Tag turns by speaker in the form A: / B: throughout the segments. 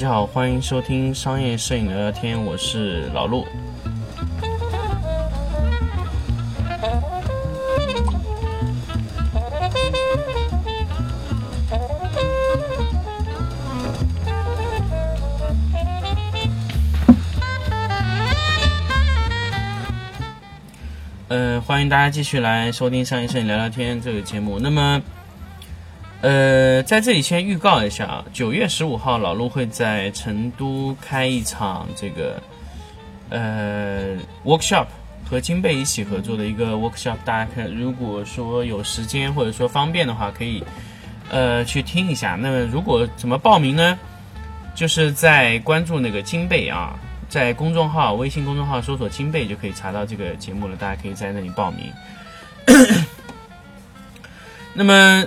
A: 大家好，欢迎收听商业摄影聊聊天，我是老陆。呃，欢迎大家继续来收听商业摄影聊聊天这个节目。那么，呃，在这里先预告一下啊，九月十五号老陆会在成都开一场这个呃 workshop，和金贝一起合作的一个 workshop。大家看，如果说有时间或者说方便的话，可以呃去听一下。那么如果怎么报名呢？就是在关注那个金贝啊。在公众号、微信公众号搜索“金贝”就可以查到这个节目了，大家可以在那里报名。那么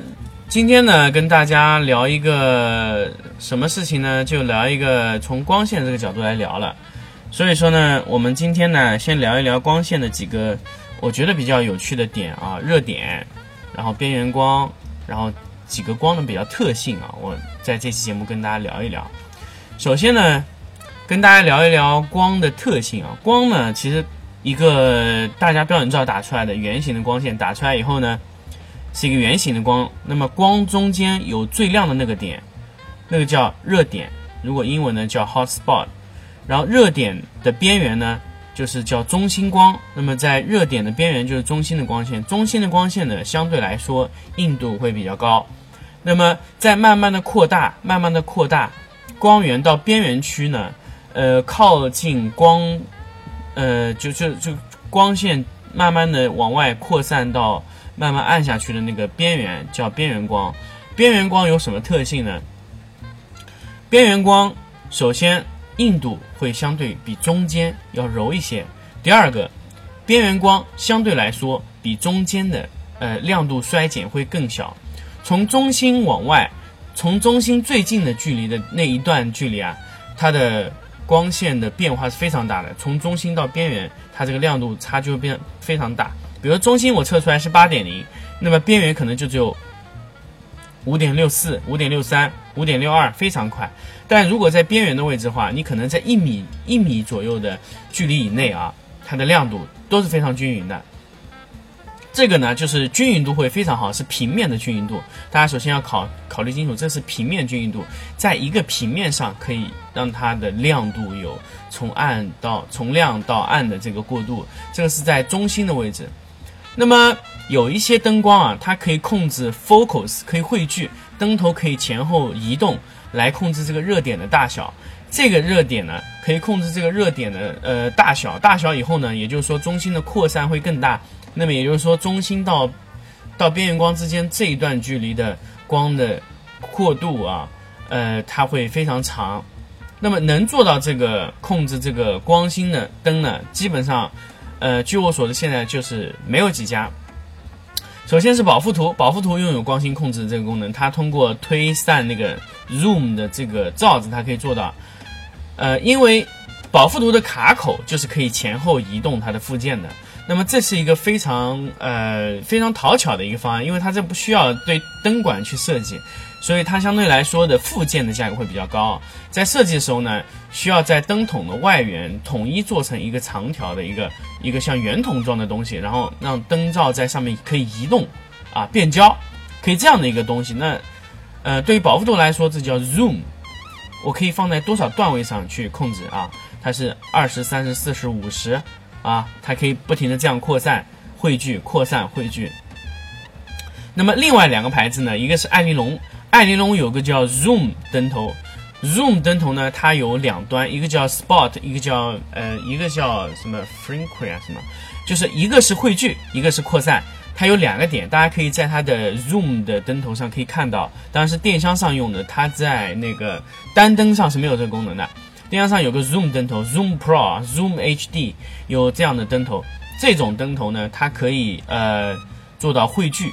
A: 今天呢，跟大家聊一个什么事情呢？就聊一个从光线这个角度来聊了。所以说呢，我们今天呢，先聊一聊光线的几个我觉得比较有趣的点啊，热点，然后边缘光，然后几个光的比较特性啊，我在这期节目跟大家聊一聊。首先呢。跟大家聊一聊光的特性啊，光呢，其实一个大家标准照打出来的圆形的光线打出来以后呢，是一个圆形的光。那么光中间有最亮的那个点，那个叫热点，如果英文呢叫 hot spot。然后热点的边缘呢，就是叫中心光。那么在热点的边缘就是中心的光线，中心的光线呢相对来说硬度会比较高。那么在慢慢的扩大，慢慢的扩大，光源到边缘区呢。呃，靠近光，呃，就就就光线慢慢的往外扩散到慢慢暗下去的那个边缘叫边缘光。边缘光有什么特性呢？边缘光首先硬度会相对比中间要柔一些。第二个，边缘光相对来说比中间的呃亮度衰减会更小。从中心往外，从中心最近的距离的那一段距离啊，它的。光线的变化是非常大的，从中心到边缘，它这个亮度差就会变非常大。比如中心我测出来是八点零，那么边缘可能就只有五点六四、五点六三、五点六二，非常快。但如果在边缘的位置的话，你可能在一米一米左右的距离以内啊，它的亮度都是非常均匀的。这个呢，就是均匀度会非常好，是平面的均匀度。大家首先要考考虑清楚，这是平面均匀度，在一个平面上可以让它的亮度有从暗到从亮到暗的这个过渡。这个是在中心的位置。那么有一些灯光啊，它可以控制 focus，可以汇聚，灯头可以前后移动来控制这个热点的大小。这个热点呢，可以控制这个热点的呃大小，大小以后呢，也就是说中心的扩散会更大。那么也就是说，中心到到边缘光之间这一段距离的光的过渡啊，呃，它会非常长。那么能做到这个控制这个光芯的灯呢，基本上，呃，据我所知，现在就是没有几家。首先是宝富图，宝富图拥有光心控制这个功能，它通过推散那个 zoom 的这个罩子，它可以做到。呃，因为宝富图的卡口就是可以前后移动它的附件的。那么这是一个非常呃非常讨巧的一个方案，因为它这不需要对灯管去设计，所以它相对来说的附件的价格会比较高。在设计的时候呢，需要在灯筒的外缘统一做成一个长条的一个一个像圆筒状的东西，然后让灯罩在上面可以移动啊变焦，可以这样的一个东西。那呃对于保护度来说，这叫 zoom，我可以放在多少段位上去控制啊？它是二十三十四十五十。啊，它可以不停的这样扩散、汇聚、扩散、汇聚。那么另外两个牌子呢，一个是艾尼龙，艾尼龙有个叫 Zoom 灯头，Zoom 灯头呢，它有两端，一个叫 Spot，一个叫呃，一个叫什么 Frequency 啊什么，就是一个是汇聚，一个是扩散，它有两个点，大家可以在它的 Zoom 的灯头上可以看到，当然是电箱上用的，它在那个单灯上是没有这个功能的。电箱上有个 Zoom 灯头，Zoom Pro、Zoom HD 有这样的灯头。这种灯头呢，它可以呃做到汇聚、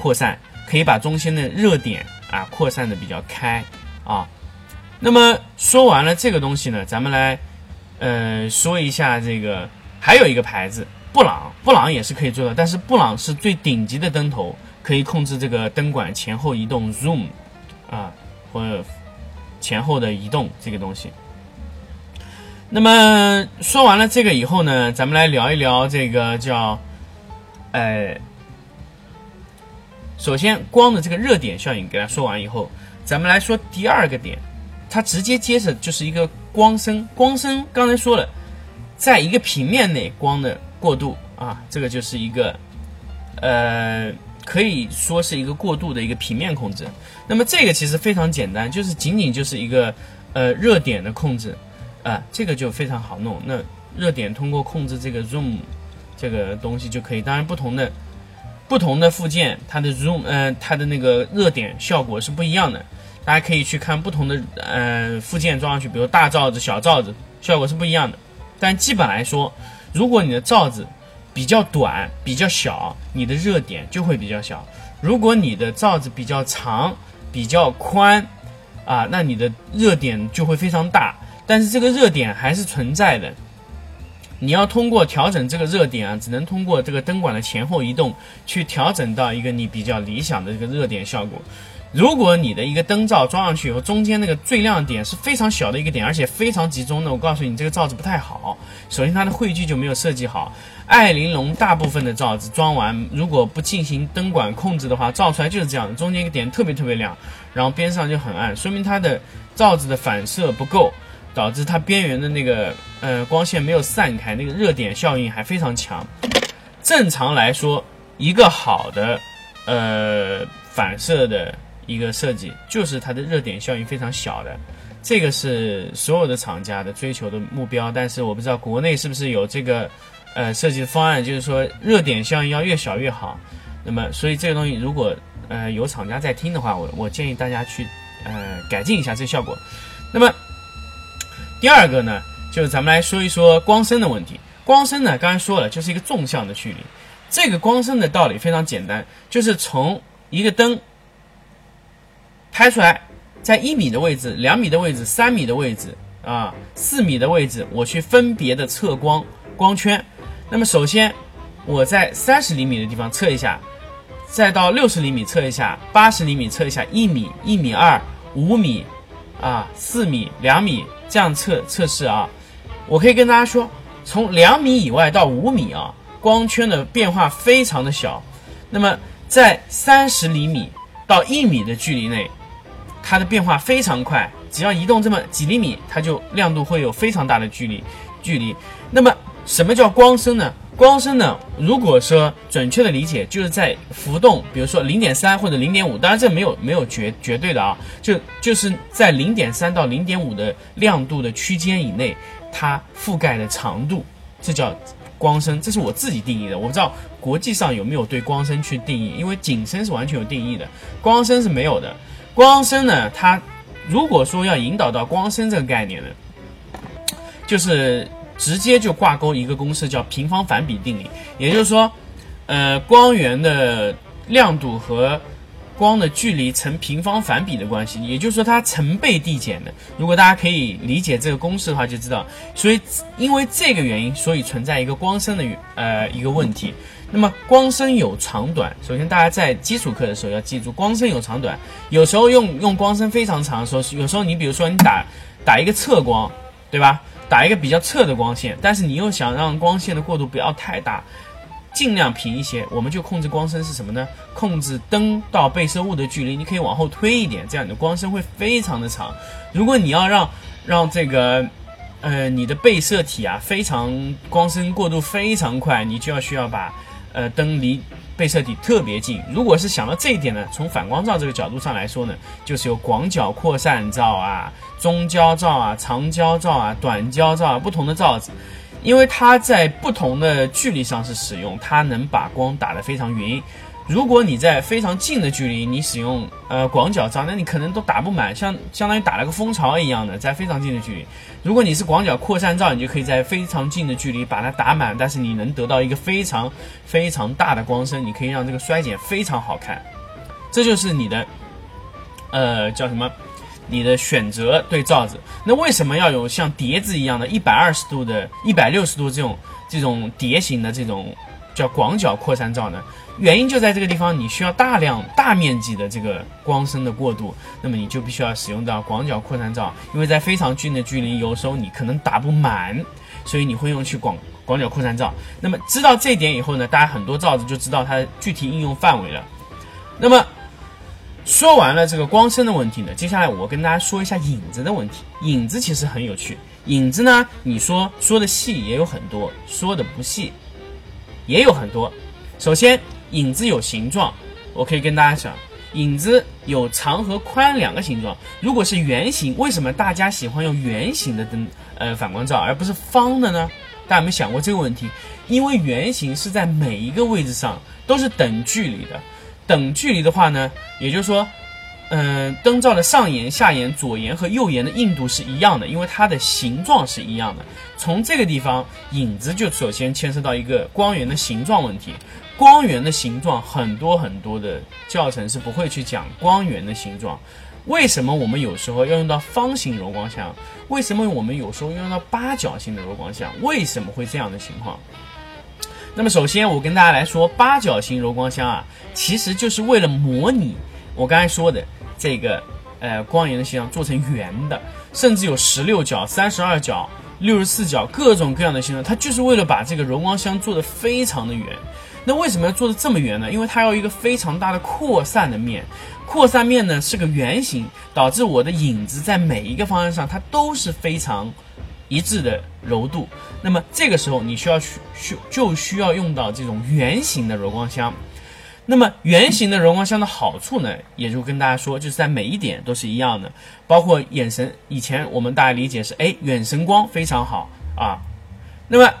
A: 扩散，可以把中心的热点啊扩散的比较开啊。那么说完了这个东西呢，咱们来呃说一下这个还有一个牌子布朗，布朗也是可以做到，但是布朗是最顶级的灯头，可以控制这个灯管前后移动 Zoom 啊或。前后的移动这个东西。那么说完了这个以后呢，咱们来聊一聊这个叫，呃，首先光的这个热点效应给它说完以后，咱们来说第二个点，它直接接着就是一个光声。光声刚才说了，在一个平面内光的过渡啊，这个就是一个，呃，可以说是一个过渡的一个平面控制。那么这个其实非常简单，就是仅仅就是一个呃热点的控制。啊，这个就非常好弄。那热点通过控制这个 zoom 这个东西就可以。当然，不同的不同的附件，它的 zoom，呃，它的那个热点效果是不一样的。大家可以去看不同的呃附件装上去，比如大罩子、小罩子，效果是不一样的。但基本来说，如果你的罩子比较短、比较小，你的热点就会比较小；如果你的罩子比较长、比较宽，啊，那你的热点就会非常大。但是这个热点还是存在的，你要通过调整这个热点啊，只能通过这个灯管的前后移动去调整到一个你比较理想的这个热点效果。如果你的一个灯罩装上去以后，中间那个最亮点是非常小的一个点，而且非常集中的，我告诉你，这个罩子不太好。首先它的汇聚就没有设计好。艾玲珑大部分的罩子装完，如果不进行灯管控制的话，照出来就是这样的，中间一个点特别特别亮，然后边上就很暗，说明它的罩子的反射不够。导致它边缘的那个呃光线没有散开，那个热点效应还非常强。正常来说，一个好的呃反射的一个设计，就是它的热点效应非常小的。这个是所有的厂家的追求的目标。但是我不知道国内是不是有这个呃设计的方案，就是说热点效应要越小越好。那么，所以这个东西如果呃有厂家在听的话，我我建议大家去呃改进一下这效果。那么。第二个呢，就是咱们来说一说光深的问题。光深呢，刚才说了，就是一个纵向的距离。这个光深的道理非常简单，就是从一个灯拍出来，在一米的位置、两米的位置、三米的位置啊、四米的位置，我去分别的测光光圈。那么首先我在三十厘米的地方测一下，再到六十厘米测一下，八十厘米测一下，一米、一米二、五米啊、四米、两米。这样测测试啊，我可以跟大家说，从两米以外到五米啊，光圈的变化非常的小。那么在三十厘米到一米的距离内，它的变化非常快，只要移动这么几厘米，它就亮度会有非常大的距离距离。那么什么叫光深呢？光深呢？如果说准确的理解，就是在浮动，比如说零点三或者零点五，当然这没有没有绝绝对的啊，就就是在零点三到零点五的亮度的区间以内，它覆盖的长度，这叫光深，这是我自己定义的。我不知道国际上有没有对光深去定义，因为景深是完全有定义的，光深是没有的。光深呢，它如果说要引导到光深这个概念呢，就是。直接就挂钩一个公式，叫平方反比定理。也就是说，呃，光源的亮度和光的距离成平方反比的关系。也就是说，它成倍递减的。如果大家可以理解这个公式的话，就知道。所以，因为这个原因，所以存在一个光深的呃一个问题。那么，光深有长短。首先，大家在基础课的时候要记住，光深有长短。有时候用用光深非常长的时候，有时候你比如说你打打一个侧光，对吧？打一个比较侧的光线，但是你又想让光线的过渡不要太大，尽量平一些，我们就控制光深是什么呢？控制灯到被摄物的距离，你可以往后推一点，这样你的光深会非常的长。如果你要让让这个，呃，你的被摄体啊非常光深过渡非常快，你就要需要把，呃，灯离。被摄体特别近，如果是想到这一点呢，从反光罩这个角度上来说呢，就是有广角扩散罩啊、中焦罩啊、长焦罩啊、短焦罩啊不同的罩子，因为它在不同的距离上是使用，它能把光打得非常匀。如果你在非常近的距离，你使用呃广角罩，那你可能都打不满，像相当于打了个蜂巢一样的，在非常近的距离。如果你是广角扩散照，你就可以在非常近的距离把它打满，但是你能得到一个非常非常大的光深，你可以让这个衰减非常好看。这就是你的呃叫什么？你的选择对罩子。那为什么要有像碟子一样的120度的、160度这种这种碟形的这种叫广角扩散罩呢？原因就在这个地方，你需要大量大面积的这个光深的过渡，那么你就必须要使用到广角扩散罩，因为在非常近的距离，有时候你可能打不满，所以你会用去广广角扩散罩。那么知道这点以后呢，大家很多罩子就知道它具体应用范围了。那么说完了这个光深的问题呢，接下来我跟大家说一下影子的问题。影子其实很有趣，影子呢，你说说的细也有很多，说的不细也有很多。首先。影子有形状，我可以跟大家讲，影子有长和宽两个形状。如果是圆形，为什么大家喜欢用圆形的灯呃反光罩，而不是方的呢？大家有没有想过这个问题？因为圆形是在每一个位置上都是等距离的，等距离的话呢，也就是说，嗯，灯罩的上沿、下沿、左沿和右沿的硬度是一样的，因为它的形状是一样的。从这个地方，影子就首先牵涉到一个光源的形状问题。光源的形状很多很多的教程是不会去讲光源的形状，为什么我们有时候要用到方形柔光箱？为什么我们有时候要用到八角形的柔光箱？为什么会这样的情况？那么首先我跟大家来说，八角形柔光箱啊，其实就是为了模拟我刚才说的这个呃光源的形状做成圆的，甚至有十六角、三十二角、六十四角各种各样的形状，它就是为了把这个柔光箱做的非常的圆。那为什么要做的这么圆呢？因为它要一个非常大的扩散的面，扩散面呢是个圆形，导致我的影子在每一个方向上它都是非常一致的柔度。那么这个时候你需要需需就需要用到这种圆形的柔光箱。那么圆形的柔光箱的好处呢，也就跟大家说，就是在每一点都是一样的，包括眼神。以前我们大家理解是，哎，远神光非常好啊。那么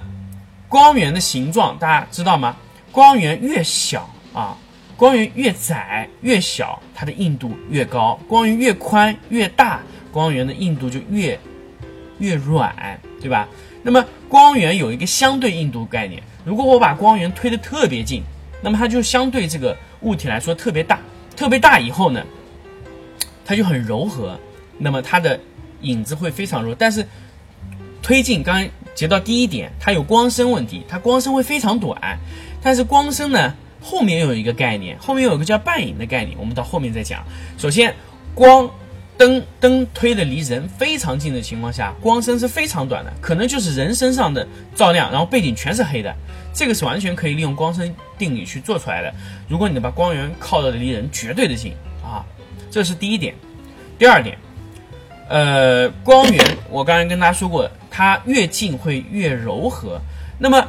A: 光源的形状大家知道吗？光源越小啊，光源越窄越小，它的硬度越高；光源越宽越大，光源的硬度就越越软，对吧？那么光源有一个相对硬度概念，如果我把光源推得特别近，那么它就相对这个物体来说特别大，特别大以后呢，它就很柔和，那么它的影子会非常弱。但是推进刚才提到第一点，它有光深问题，它光深会非常短。但是光深呢，后面又有一个概念，后面有个叫半影的概念，我们到后面再讲。首先，光灯灯推的离人非常近的情况下，光深是非常短的，可能就是人身上的照亮，然后背景全是黑的，这个是完全可以利用光深定理去做出来的。如果你把光源靠的离人绝对的近啊，这是第一点。第二点，呃，光源我刚才跟大家说过，它越近会越柔和，那么。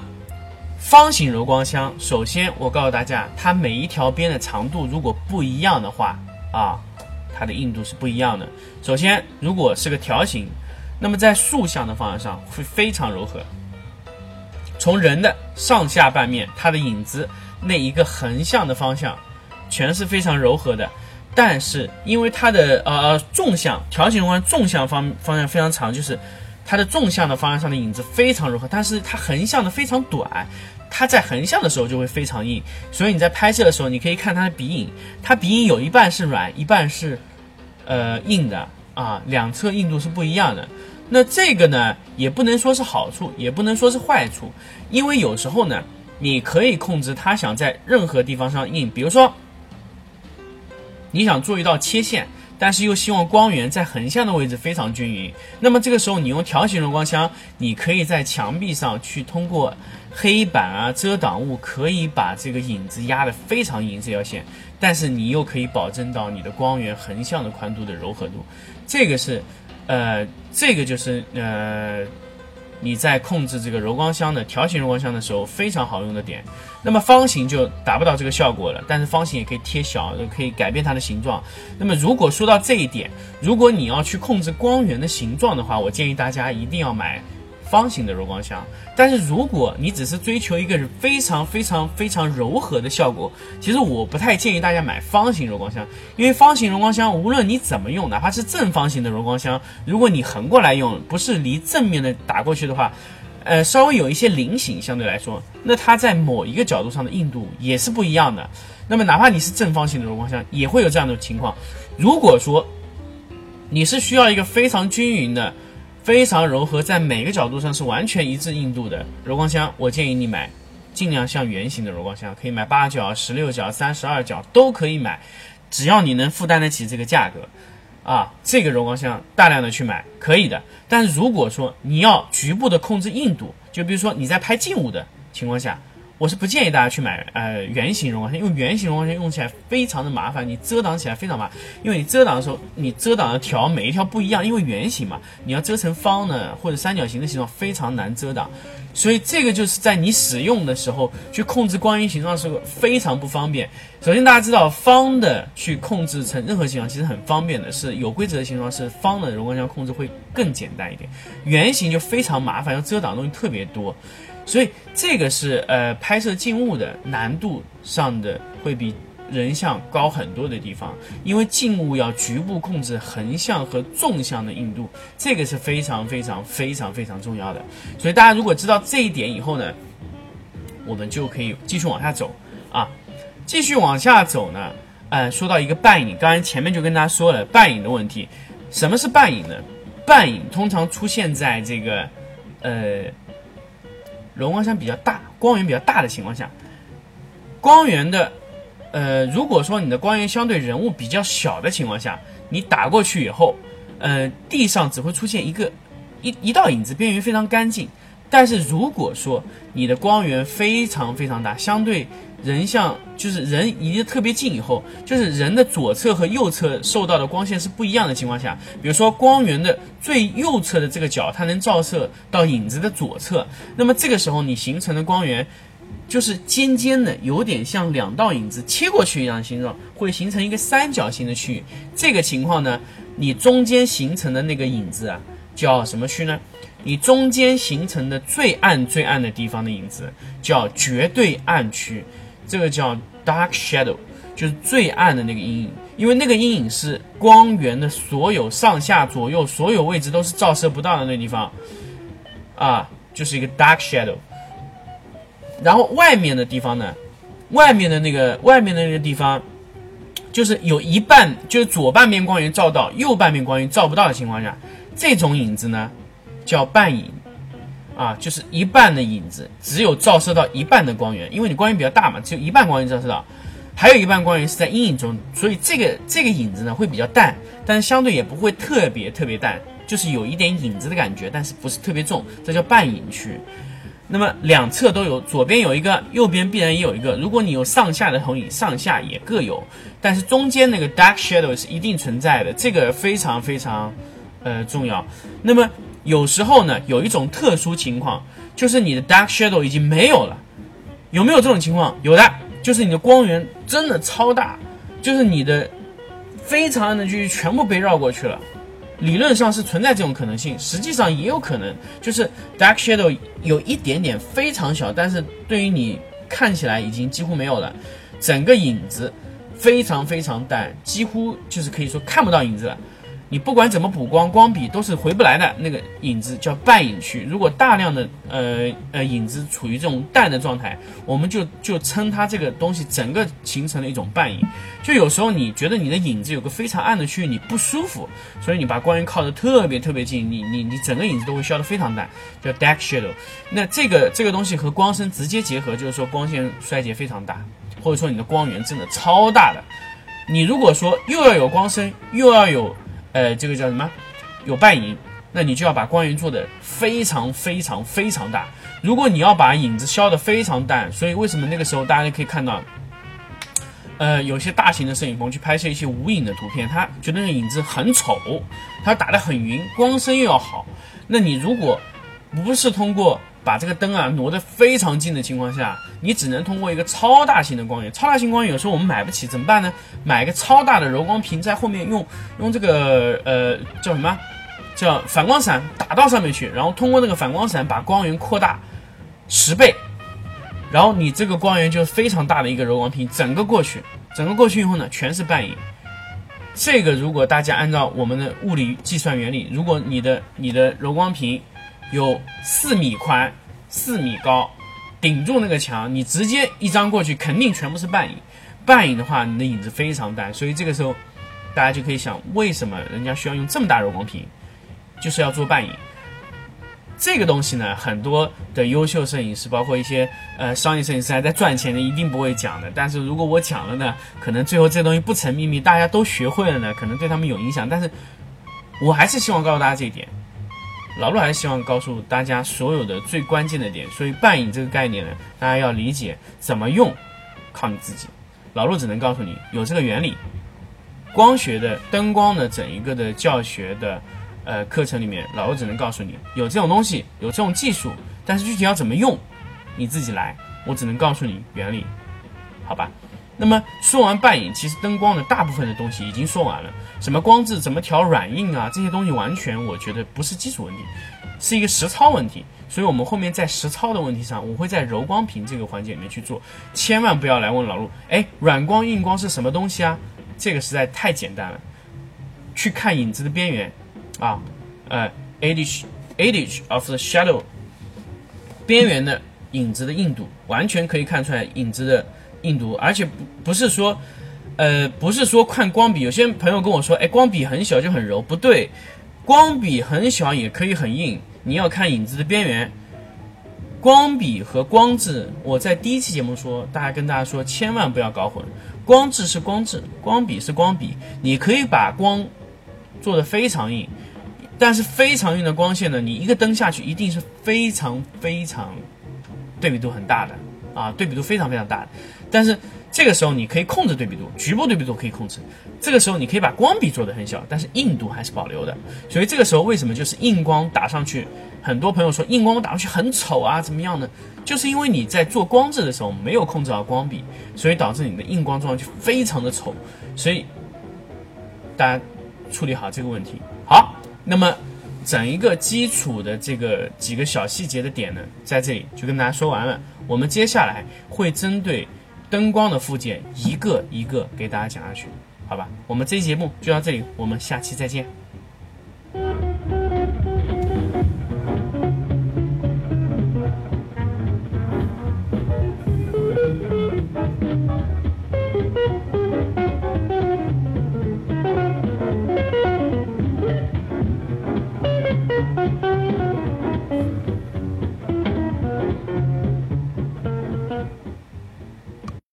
A: 方形柔光箱，首先我告诉大家，它每一条边的长度如果不一样的话，啊，它的硬度是不一样的。首先，如果是个条形，那么在竖向的方向上会非常柔和。从人的上下半面，它的影子那一个横向的方向，全是非常柔和的。但是因为它的呃纵向条形柔光纵向方方向非常长，就是它的纵向的方向上的影子非常柔和，但是它横向的非常短。它在横向的时候就会非常硬，所以你在拍摄的时候，你可以看它的鼻影，它鼻影有一半是软，一半是，呃硬的啊，两侧硬度是不一样的。那这个呢，也不能说是好处，也不能说是坏处，因为有时候呢，你可以控制它想在任何地方上硬，比如说，你想做一道切线。但是又希望光源在横向的位置非常均匀，那么这个时候你用条形柔光箱，你可以在墙壁上去通过黑板啊遮挡物，可以把这个影子压得非常匀这条线，但是你又可以保证到你的光源横向的宽度的柔和度，这个是，呃，这个就是呃。你在控制这个柔光箱的条形柔光箱的时候，非常好用的点。那么方形就达不到这个效果了，但是方形也可以贴小，可以改变它的形状。那么如果说到这一点，如果你要去控制光源的形状的话，我建议大家一定要买。方形的柔光箱，但是如果你只是追求一个非常非常非常柔和的效果，其实我不太建议大家买方形柔光箱，因为方形柔光箱无论你怎么用，哪怕是正方形的柔光箱，如果你横过来用，不是离正面的打过去的话，呃，稍微有一些菱形，相对来说，那它在某一个角度上的硬度也是不一样的。那么哪怕你是正方形的柔光箱，也会有这样的情况。如果说你是需要一个非常均匀的。非常柔和，在每个角度上是完全一致硬度的柔光箱，我建议你买尽量像圆形的柔光箱，可以买八角、十六角、三十二角都可以买，只要你能负担得起这个价格，啊，这个柔光箱大量的去买可以的。但如果说你要局部的控制硬度，就比如说你在拍静物的情况下。我是不建议大家去买呃圆形柔光箱，因为圆形柔光箱用起来非常的麻烦，你遮挡起来非常麻烦。因为你遮挡的时候，你遮挡的条每一条不一样，因为圆形嘛，你要遮成方的或者三角形的形状非常难遮挡，所以这个就是在你使用的时候去控制光源形状的时候非常不方便。首先大家知道方的去控制成任何形状其实很方便的，是有规则的形状是方的柔光箱控制会更简单一点，圆形就非常麻烦，要遮挡的东西特别多。所以这个是呃拍摄静物的难度上的会比人像高很多的地方，因为静物要局部控制横向和纵向的硬度，这个是非常非常非常非常重要的。所以大家如果知道这一点以后呢，我们就可以继续往下走啊，继续往下走呢，呃，说到一个半影，刚才前面就跟大家说了半影的问题，什么是半影呢？半影通常出现在这个呃。柔光箱比较大，光源比较大的情况下，光源的，呃，如果说你的光源相对人物比较小的情况下，你打过去以后，呃，地上只会出现一个一一道影子，边缘非常干净。但是如果说你的光源非常非常大，相对人像就是人离得特别近以后，就是人的左侧和右侧受到的光线是不一样的情况下，比如说光源的最右侧的这个角，它能照射到影子的左侧，那么这个时候你形成的光源就是尖尖的，有点像两道影子切过去一样的形状，会形成一个三角形的区域。这个情况呢，你中间形成的那个影子啊，叫什么区呢？你中间形成的最暗最暗的地方的影子叫绝对暗区，这个叫 dark shadow，就是最暗的那个阴影。因为那个阴影是光源的所有上下左右所有位置都是照射不到的那地方，啊，就是一个 dark shadow。然后外面的地方呢，外面的那个外面的那个地方，就是有一半就是左半边光源照到，右半边光源照不到的情况下，这种影子呢。叫半影，啊，就是一半的影子，只有照射到一半的光源，因为你光源比较大嘛，只有一半光源照射到，还有一半光源是在阴影中，所以这个这个影子呢会比较淡，但是相对也不会特别特别淡，就是有一点影子的感觉，但是不是特别重，这叫半影区。那么两侧都有，左边有一个，右边必然也有一个。如果你有上下的投影，上下也各有，但是中间那个 dark shadow 是一定存在的，这个非常非常呃重要。那么。有时候呢，有一种特殊情况，就是你的 dark shadow 已经没有了。有没有这种情况？有的，就是你的光源真的超大，就是你的非常暗的区域全部被绕过去了。理论上是存在这种可能性，实际上也有可能，就是 dark shadow 有一点点非常小，但是对于你看起来已经几乎没有了，整个影子非常非常淡，几乎就是可以说看不到影子了。你不管怎么补光，光笔都是回不来的那个影子叫半影区。如果大量的呃呃影子处于这种淡的状态，我们就就称它这个东西整个形成了一种半影。就有时候你觉得你的影子有个非常暗的区域，你不舒服，所以你把光源靠得特别特别近，你你你整个影子都会消得非常淡，叫 dark shadow。那这个这个东西和光深直接结合，就是说光线衰竭非常大，或者说你的光源真的超大的。你如果说又要有光深，又要有呃，这个叫什么？有半影，那你就要把光源做的非常非常非常大。如果你要把影子消的非常淡，所以为什么那个时候大家可以看到，呃，有些大型的摄影棚去拍摄一些无影的图片，他觉得那个影子很丑，他打的很匀，光深又要好。那你如果不是通过把这个灯啊挪得非常近的情况下，你只能通过一个超大型的光源。超大型光源有时候我们买不起，怎么办呢？买一个超大的柔光屏在后面，用用这个呃叫什么？叫反光伞打到上面去，然后通过那个反光伞把光源扩大十倍，然后你这个光源就是非常大的一个柔光屏，整个过去，整个过去以后呢，全是半影。这个如果大家按照我们的物理计算原理，如果你的你的柔光屏。有四米宽、四米高，顶住那个墙，你直接一张过去，肯定全部是半影。半影的话，你的影子非常淡，所以这个时候大家就可以想，为什么人家需要用这么大柔光屏，就是要做半影。这个东西呢，很多的优秀摄影师，包括一些呃商业摄影师还在赚钱的，一定不会讲的。但是如果我讲了呢，可能最后这东西不成秘密，大家都学会了呢，可能对他们有影响。但是我还是希望告诉大家这一点，老陆还是希望告诉大家所有的最关键的点。所以半影这个概念呢，大家要理解怎么用，靠你自己。老陆只能告诉你有这个原理，光学的灯光的整一个的教学的。呃，课程里面，老陆只能告诉你有这种东西，有这种技术，但是具体要怎么用，你自己来。我只能告诉你原理，好吧？那么说完半影，其实灯光的大部分的东西已经说完了。什么光质，怎么调软硬啊，这些东西完全我觉得不是技术问题，是一个实操问题。所以我们后面在实操的问题上，我会在柔光屏这个环节里面去做。千万不要来问老陆，哎，软光硬光是什么东西啊？这个实在太简单了，去看影子的边缘。啊，呃，edge edge of the shadow，边缘的影子的硬度完全可以看出来影子的硬度，而且不不是说，呃，不是说看光比，有些朋友跟我说，哎，光比很小就很柔，不对，光比很小也可以很硬，你要看影子的边缘。光比和光质，我在第一期节目说，大家跟大家说，千万不要搞混，光质是光质，光比是光比，你可以把光做的非常硬。但是非常硬的光线呢，你一个灯下去，一定是非常非常对比度很大的啊，对比度非常非常大的。但是这个时候你可以控制对比度，局部对比度可以控制。这个时候你可以把光比做得很小，但是硬度还是保留的。所以这个时候为什么就是硬光打上去？很多朋友说硬光打上去很丑啊，怎么样呢？就是因为你在做光质的时候没有控制好光比，所以导致你的硬光状上去非常的丑。所以大家处理好这个问题，好。那么，整一个基础的这个几个小细节的点呢，在这里就跟大家说完了。我们接下来会针对灯光的附件一个一个给大家讲下去，好吧？我们这期节目就到这里，我们下期再见。